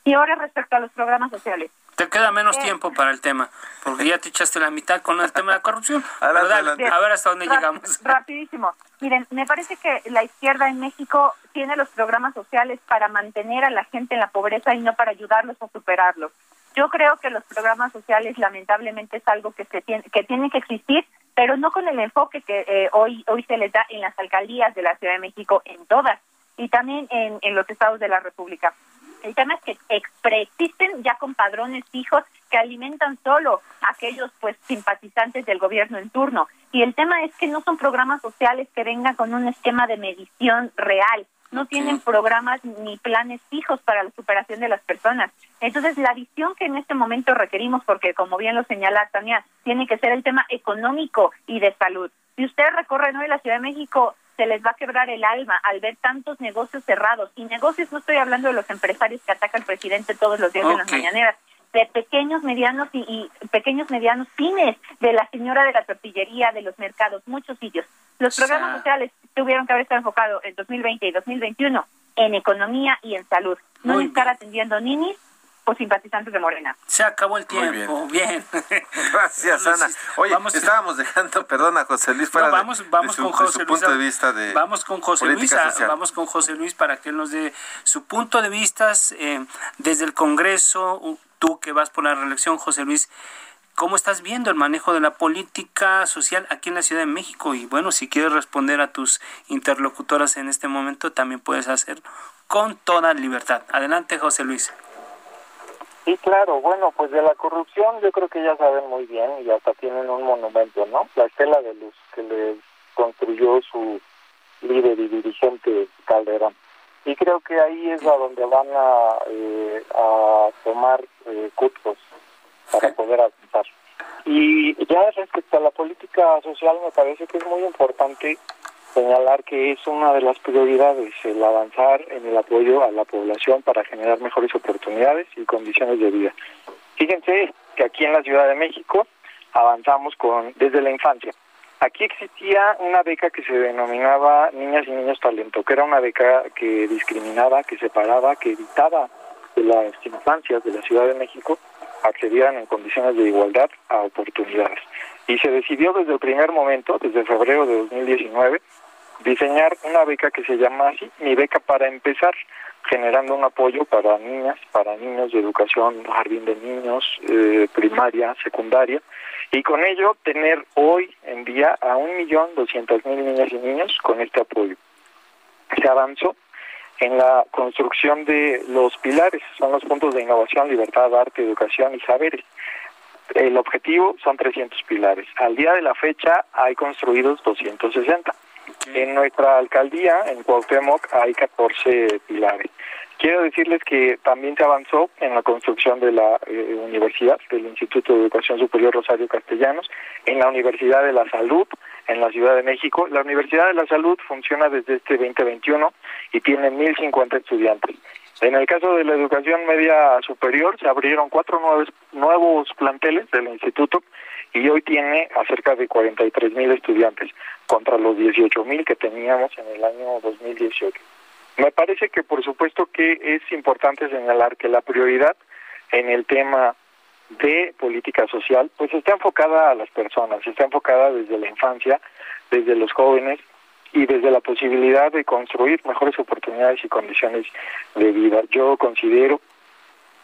Y ahora respecto a los programas sociales. Te queda menos tiempo para el tema, porque ya te echaste la mitad con el tema de la corrupción. [laughs] a ver hasta dónde llegamos. [laughs] Rapidísimo. Miren, me parece que la izquierda en México tiene los programas sociales para mantener a la gente en la pobreza y no para ayudarlos a superarlos. Yo creo que los programas sociales lamentablemente es algo que se tiene que tiene que existir, pero no con el enfoque que eh, hoy hoy se les da en las alcaldías de la Ciudad de México en todas y también en, en los estados de la República. El tema es que preexisten ya con padrones fijos que alimentan solo a aquellos pues simpatizantes del gobierno en turno. Y el tema es que no son programas sociales que vengan con un esquema de medición real. No tienen programas ni planes fijos para la superación de las personas. Entonces, la visión que en este momento requerimos, porque como bien lo señala Tania, tiene que ser el tema económico y de salud. Si usted recorre hoy la Ciudad de México, se les va a quebrar el alma al ver tantos negocios cerrados. Y negocios no estoy hablando de los empresarios que atacan al presidente todos los días en las mañaneras, de pequeños, medianos y, pequeños, medianos cines, de la señora de la tortillería, de los mercados, muchos sitios. Los programas sociales tuvieron que haber estado enfocados en 2020 y 2021 en economía y en salud, no estar atendiendo ninis o simpatizantes de Morena. Se acabó el tiempo, bien. [laughs] Gracias, Ana. Oye, estábamos dejando, perdona, José Luis, para vamos, vamos con José Luis, punto de vista de Vamos con José Luis, vamos con José Luis para que él nos dé su punto de vista eh, desde el Congreso, tú que vas por la reelección, José Luis. ¿Cómo estás viendo el manejo de la política social aquí en la Ciudad de México? Y bueno, si quieres responder a tus interlocutoras en este momento, también puedes hacerlo con toda libertad. Adelante, José Luis. Sí, claro, bueno, pues de la corrupción yo creo que ya saben muy bien y hasta tienen un monumento, ¿no? La estela de luz que le construyó su líder y dirigente Calderón. Y creo que ahí es a donde van a, eh, a tomar eh, para poder avanzar. Y ya respecto a la política social me parece que es muy importante señalar que es una de las prioridades el avanzar en el apoyo a la población para generar mejores oportunidades y condiciones de vida. Fíjense que aquí en la Ciudad de México avanzamos con desde la infancia. Aquí existía una beca que se denominaba Niñas y Niños Talento, que era una beca que discriminaba, que separaba, que evitaba que las infancias de la Ciudad de México accedieran en condiciones de igualdad a oportunidades. Y se decidió desde el primer momento, desde febrero de 2019, diseñar una beca que se llama así, Mi Beca para Empezar, generando un apoyo para niñas, para niños de educación, jardín de niños, eh, primaria, secundaria, y con ello tener hoy en día a un millón doscientos mil niñas y niños con este apoyo. Se avanzó en la construcción de los pilares, son los puntos de innovación, libertad, arte, educación y saberes. El objetivo son 300 pilares. Al día de la fecha hay construidos 260. En nuestra alcaldía, en Cuauhtémoc, hay 14 pilares. Quiero decirles que también se avanzó en la construcción de la eh, universidad, del Instituto de Educación Superior Rosario Castellanos, en la Universidad de la Salud, en la Ciudad de México. La Universidad de la Salud funciona desde este 2021 y tiene 1.050 estudiantes. En el caso de la educación media superior, se abrieron cuatro nuevos, nuevos planteles del instituto y hoy tiene a cerca de 43 mil estudiantes contra los 18 mil que teníamos en el año 2018. Me parece que por supuesto que es importante señalar que la prioridad en el tema de política social pues está enfocada a las personas, está enfocada desde la infancia, desde los jóvenes y desde la posibilidad de construir mejores oportunidades y condiciones de vida. Yo considero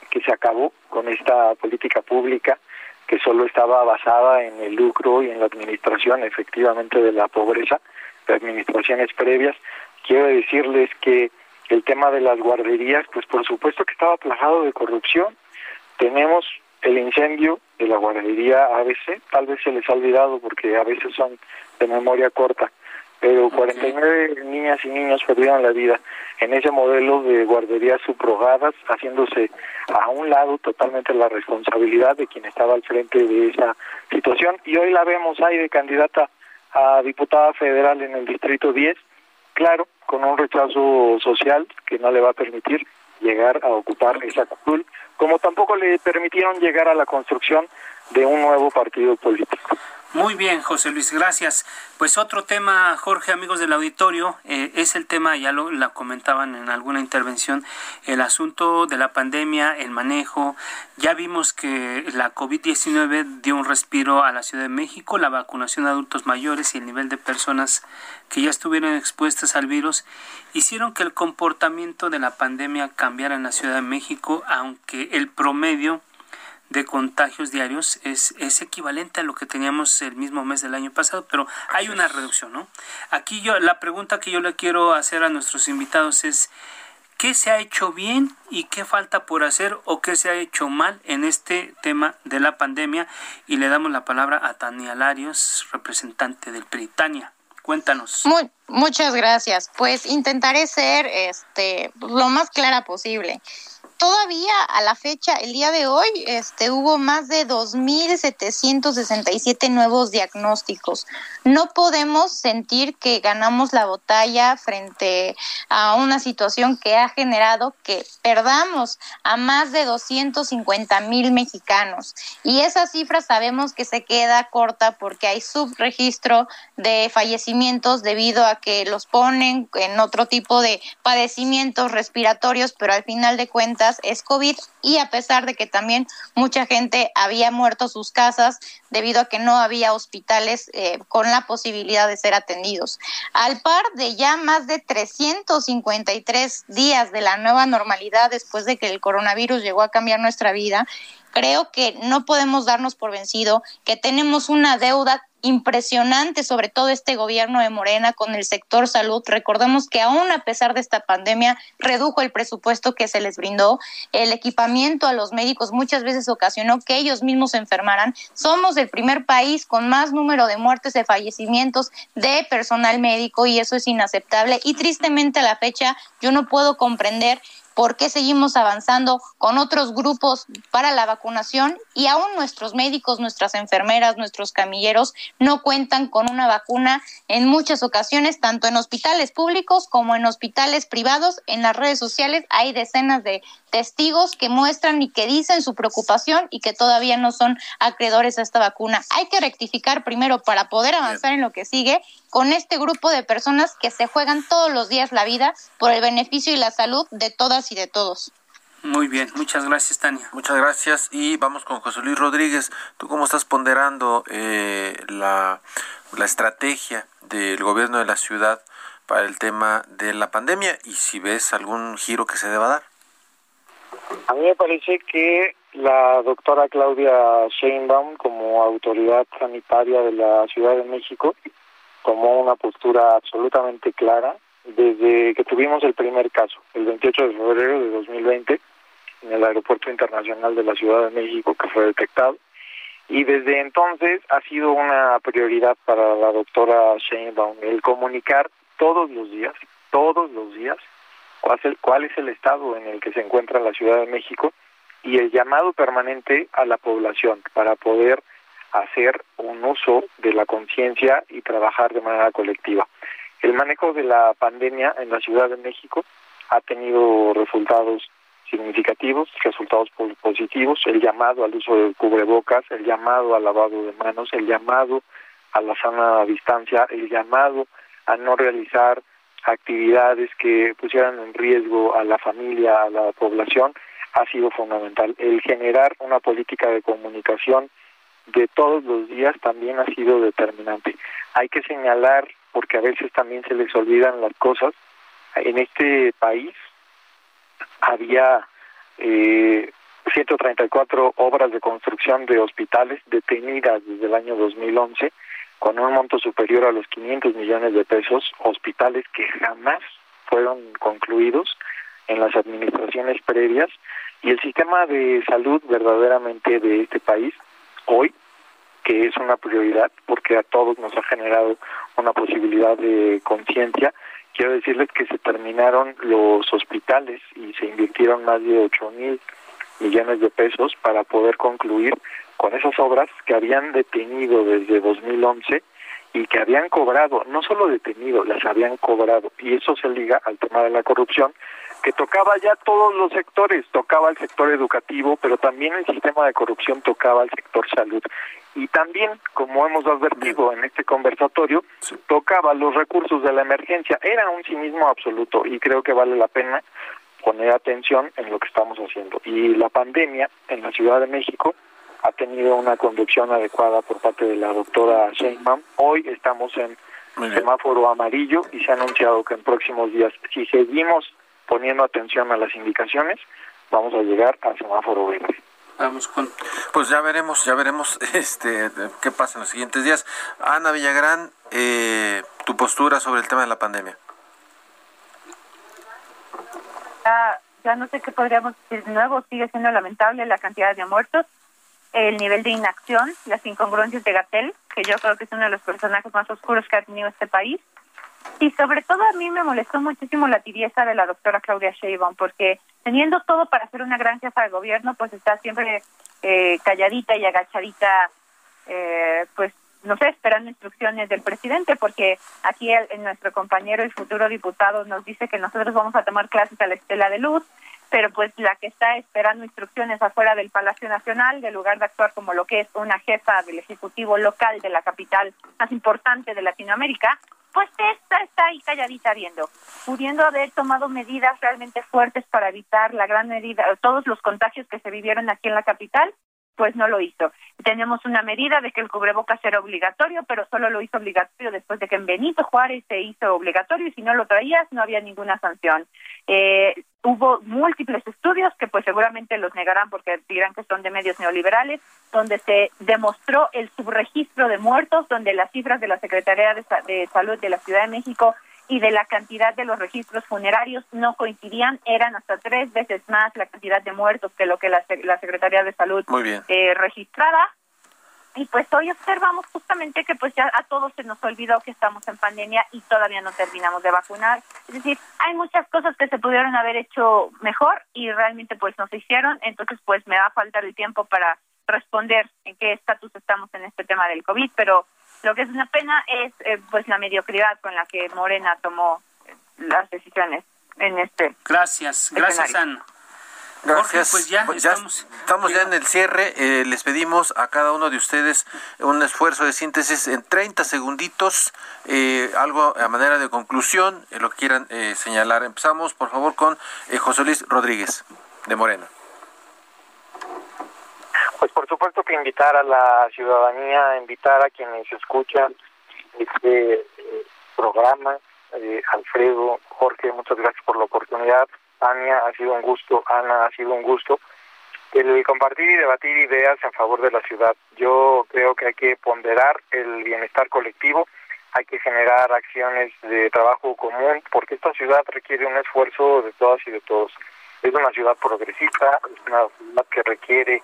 que se acabó con esta política pública que solo estaba basada en el lucro y en la administración efectivamente de la pobreza de administraciones previas. Quiero decirles que el tema de las guarderías, pues por supuesto que estaba plagado de corrupción. Tenemos el incendio de la guardería ABC, tal vez se les ha olvidado porque a veces son de memoria corta, pero 49 niñas y niños perdieron la vida en ese modelo de guarderías subrogadas, haciéndose a un lado totalmente la responsabilidad de quien estaba al frente de esa situación. Y hoy la vemos ahí de candidata a diputada federal en el Distrito 10, claro, con un rechazo social que no le va a permitir llegar a ocupar esa curul, como tampoco le permitieron llegar a la construcción de un nuevo partido político. Muy bien, José Luis, gracias. Pues otro tema, Jorge, amigos del auditorio, eh, es el tema, ya lo la comentaban en alguna intervención, el asunto de la pandemia, el manejo. Ya vimos que la COVID-19 dio un respiro a la Ciudad de México, la vacunación de adultos mayores y el nivel de personas que ya estuvieron expuestas al virus hicieron que el comportamiento de la pandemia cambiara en la Ciudad de México, aunque el promedio de contagios diarios es, es equivalente a lo que teníamos el mismo mes del año pasado, pero hay una reducción, ¿no? Aquí yo, la pregunta que yo le quiero hacer a nuestros invitados es, ¿qué se ha hecho bien y qué falta por hacer o qué se ha hecho mal en este tema de la pandemia? Y le damos la palabra a Tania Larios, representante del Britania. Cuéntanos. Muchas gracias. Pues intentaré ser este, lo más clara posible todavía a la fecha, el día de hoy, este, hubo más de 2.767 nuevos diagnósticos. No podemos sentir que ganamos la batalla frente a una situación que ha generado que perdamos a más de 250 mil mexicanos. Y esa cifra sabemos que se queda corta porque hay subregistro de fallecimientos debido a que los ponen en otro tipo de padecimientos respiratorios, pero al final de cuentas es COVID y a pesar de que también mucha gente había muerto sus casas debido a que no había hospitales eh, con la posibilidad de ser atendidos. Al par de ya más de 353 días de la nueva normalidad después de que el coronavirus llegó a cambiar nuestra vida, creo que no podemos darnos por vencido, que tenemos una deuda impresionante, sobre todo este gobierno de Morena con el sector salud. Recordemos que aún a pesar de esta pandemia, redujo el presupuesto que se les brindó. El equipamiento a los médicos muchas veces ocasionó que ellos mismos se enfermaran. Somos el primer país con más número de muertes, de fallecimientos de personal médico y eso es inaceptable. Y tristemente a la fecha yo no puedo comprender por qué seguimos avanzando con otros grupos para la vacunación y aún nuestros médicos, nuestras enfermeras, nuestros camilleros no cuentan con una vacuna en muchas ocasiones, tanto en hospitales públicos como en hospitales privados. En las redes sociales hay decenas de testigos que muestran y que dicen su preocupación y que todavía no son acreedores a esta vacuna. Hay que rectificar primero para poder avanzar en lo que sigue con este grupo de personas que se juegan todos los días la vida por el beneficio y la salud de todas y de todos. Muy bien, muchas gracias, Tania. Muchas gracias y vamos con José Luis Rodríguez. ¿Tú cómo estás ponderando eh, la, la estrategia del gobierno de la ciudad para el tema de la pandemia y si ves algún giro que se deba dar? A mí me parece que la doctora Claudia Sheinbaum, como autoridad sanitaria de la Ciudad de México, tomó una postura absolutamente clara desde que tuvimos el primer caso, el 28 de febrero de 2020, en el Aeropuerto Internacional de la Ciudad de México, que fue detectado. Y desde entonces ha sido una prioridad para la doctora Sheinbaum el comunicar todos los días, todos los días, cuál cuál es el estado en el que se encuentra la Ciudad de México y el llamado permanente a la población para poder hacer un uso de la conciencia y trabajar de manera colectiva. El manejo de la pandemia en la Ciudad de México ha tenido resultados significativos, resultados positivos, el llamado al uso de cubrebocas, el llamado al lavado de manos, el llamado a la sana distancia, el llamado a no realizar actividades que pusieran en riesgo a la familia, a la población, ha sido fundamental. El generar una política de comunicación de todos los días también ha sido determinante. Hay que señalar, porque a veces también se les olvidan las cosas, en este país había eh, 134 obras de construcción de hospitales detenidas desde el año 2011 con un monto superior a los 500 millones de pesos, hospitales que jamás fueron concluidos en las administraciones previas y el sistema de salud verdaderamente de este país hoy que es una prioridad porque a todos nos ha generado una posibilidad de conciencia. Quiero decirles que se terminaron los hospitales y se invirtieron más de 8 mil millones de pesos para poder concluir con esas obras que habían detenido desde 2011 y que habían cobrado, no solo detenido, las habían cobrado. Y eso se liga al tema de la corrupción, que tocaba ya todos los sectores, tocaba el sector educativo, pero también el sistema de corrupción tocaba el sector salud. Y también, como hemos advertido en este conversatorio, tocaba los recursos de la emergencia. Era un cinismo absoluto y creo que vale la pena poner atención en lo que estamos haciendo. Y la pandemia en la Ciudad de México ha tenido una conducción adecuada por parte de la doctora Sheinbaum. Hoy estamos en semáforo amarillo y se ha anunciado que en próximos días, si seguimos poniendo atención a las indicaciones, vamos a llegar al semáforo verde. Vamos con... Pues ya veremos, ya veremos [laughs] este qué pasa en los siguientes días. Ana Villagrán, eh, tu postura sobre el tema de la pandemia. Ya, ya no sé qué podríamos decir de nuevo, sigue siendo lamentable la cantidad de muertos el nivel de inacción, las incongruencias de Gatel, que yo creo que es uno de los personajes más oscuros que ha tenido este país. Y sobre todo a mí me molestó muchísimo la tibieza de la doctora Claudia Sheinbaum, porque teniendo todo para ser una gran jefa de gobierno, pues está siempre eh, calladita y agachadita, eh, pues no sé, esperando instrucciones del presidente, porque aquí el, nuestro compañero, el futuro diputado, nos dice que nosotros vamos a tomar clases a la estela de luz, pero pues la que está esperando instrucciones afuera del Palacio Nacional, de lugar de actuar como lo que es una jefa del Ejecutivo local de la capital más importante de Latinoamérica, pues esta está ahí calladita viendo, pudiendo haber tomado medidas realmente fuertes para evitar la gran medida, todos los contagios que se vivieron aquí en la capital, pues no lo hizo. Tenemos una medida de que el cubrebocas era obligatorio, pero solo lo hizo obligatorio después de que en Benito Juárez se hizo obligatorio y si no lo traías no había ninguna sanción. Eh, hubo múltiples estudios que pues seguramente los negarán porque dirán que son de medios neoliberales, donde se demostró el subregistro de muertos, donde las cifras de la Secretaría de, de Salud de la Ciudad de México y de la cantidad de los registros funerarios no coincidían, eran hasta tres veces más la cantidad de muertos que lo que la, la Secretaría de Salud eh, registraba. Y pues hoy observamos justamente que pues ya a todos se nos olvidó que estamos en pandemia y todavía no terminamos de vacunar. Es decir, hay muchas cosas que se pudieron haber hecho mejor y realmente pues no se hicieron. Entonces pues me va a faltar el tiempo para responder en qué estatus estamos en este tema del COVID, pero lo que es una pena es eh, pues la mediocridad con la que Morena tomó eh, las decisiones en este. Gracias, gracias Ana. Gracias. pues ya, pues estamos, ya en el cierre. Eh, les pedimos a cada uno de ustedes un esfuerzo de síntesis en 30 segunditos, algo a manera de conclusión, lo que quieran señalar. Empezamos, por favor, con José Luis Rodríguez, de Morena. Pues por supuesto que invitar a la ciudadanía, invitar a quienes escuchan este eh, programa. Eh, Alfredo, Jorge, muchas gracias por la oportunidad. Ania, ha sido un gusto. Ana, ha sido un gusto. El compartir y debatir ideas en favor de la ciudad. Yo creo que hay que ponderar el bienestar colectivo, hay que generar acciones de trabajo común, porque esta ciudad requiere un esfuerzo de todas y de todos. Es una ciudad progresista, es una ciudad que requiere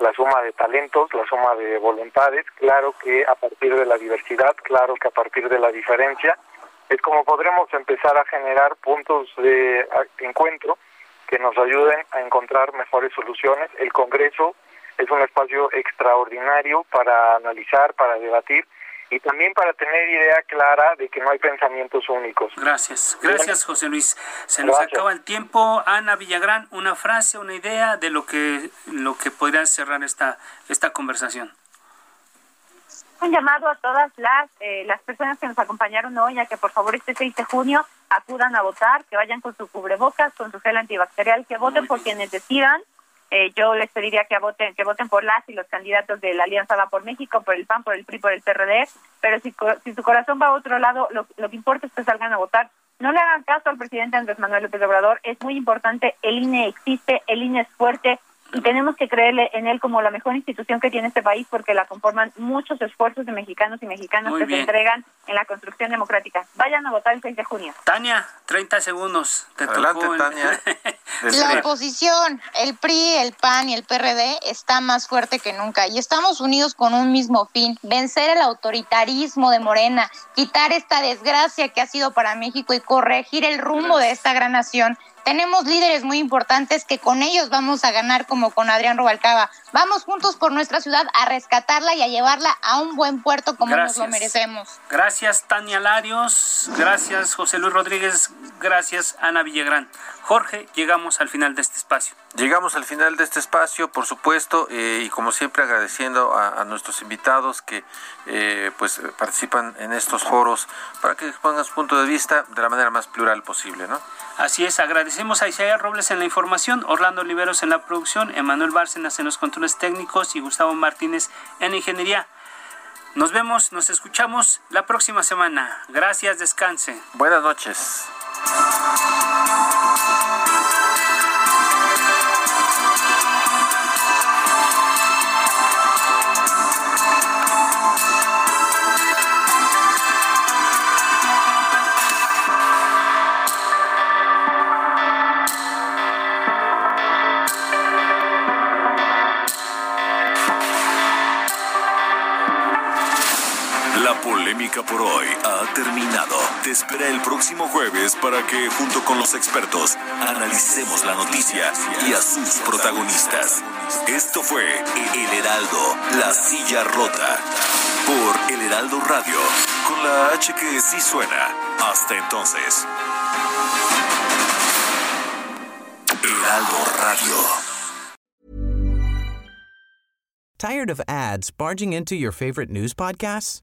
la suma de talentos, la suma de voluntades, claro que a partir de la diversidad, claro que a partir de la diferencia, es como podremos empezar a generar puntos de encuentro que nos ayuden a encontrar mejores soluciones. El Congreso es un espacio extraordinario para analizar, para debatir y también para tener idea clara de que no hay pensamientos únicos. Gracias, gracias José Luis. Se nos acaba el tiempo. Ana Villagrán, una frase, una idea de lo que lo que podría cerrar esta esta conversación. Un llamado a todas las eh, las personas que nos acompañaron hoy a que por favor este 6 de junio acudan a votar, que vayan con su cubrebocas, con su gel antibacterial, que voten por quienes decidan. Eh, yo les pediría que voten, que voten por las y los candidatos de la Alianza Va por México, por el PAN, por el PRI, por el PRD, pero si, si su corazón va a otro lado, lo, lo que importa es que salgan a votar. No le hagan caso al presidente Andrés Manuel López Obrador, es muy importante, el INE existe, el INE es fuerte, y tenemos que creerle en él como la mejor institución que tiene este país porque la conforman muchos esfuerzos de mexicanos y mexicanas que se entregan en la construcción democrática. Vayan a votar el 6 de junio. Tania, 30 segundos. Te Adelante, Tania. [laughs] la oposición, el PRI, el PAN y el PRD está más fuerte que nunca y estamos unidos con un mismo fin, vencer el autoritarismo de Morena, quitar esta desgracia que ha sido para México y corregir el rumbo de esta gran nación tenemos líderes muy importantes que con ellos vamos a ganar como con Adrián Rubalcaba. Vamos juntos por nuestra ciudad a rescatarla y a llevarla a un buen puerto como nos lo merecemos. Gracias Tania Larios, gracias José Luis Rodríguez, gracias Ana Villagrán. Jorge, llegamos al final de este espacio. Llegamos al final de este espacio, por supuesto, eh, y como siempre agradeciendo a, nuestros invitados que eh, pues participan en estos foros para que pongan su punto de vista de la manera más plural posible, ¿no? Así es, agradecemos a Isaías Robles en la información, Orlando Oliveros en la producción, Emanuel Bárcenas en los controles técnicos y Gustavo Martínez en ingeniería. Nos vemos, nos escuchamos la próxima semana. Gracias, descanse. Buenas noches. ¡Gracias! Por hoy ha terminado. Te espera el próximo jueves para que, junto con los expertos, analicemos la noticia y a sus protagonistas. Esto fue El Heraldo, la silla rota. Por El Heraldo Radio, con la H que sí suena. Hasta entonces. Heraldo Radio. ¿Tired of ads barging into your favorite news podcasts?